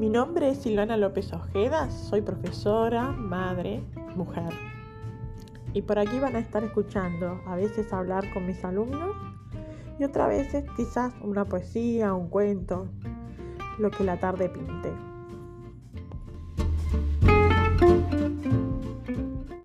Mi nombre es Silvana López Ojeda, soy profesora, madre, mujer. Y por aquí van a estar escuchando a veces hablar con mis alumnos y otras veces quizás una poesía, un cuento, lo que la tarde pinte.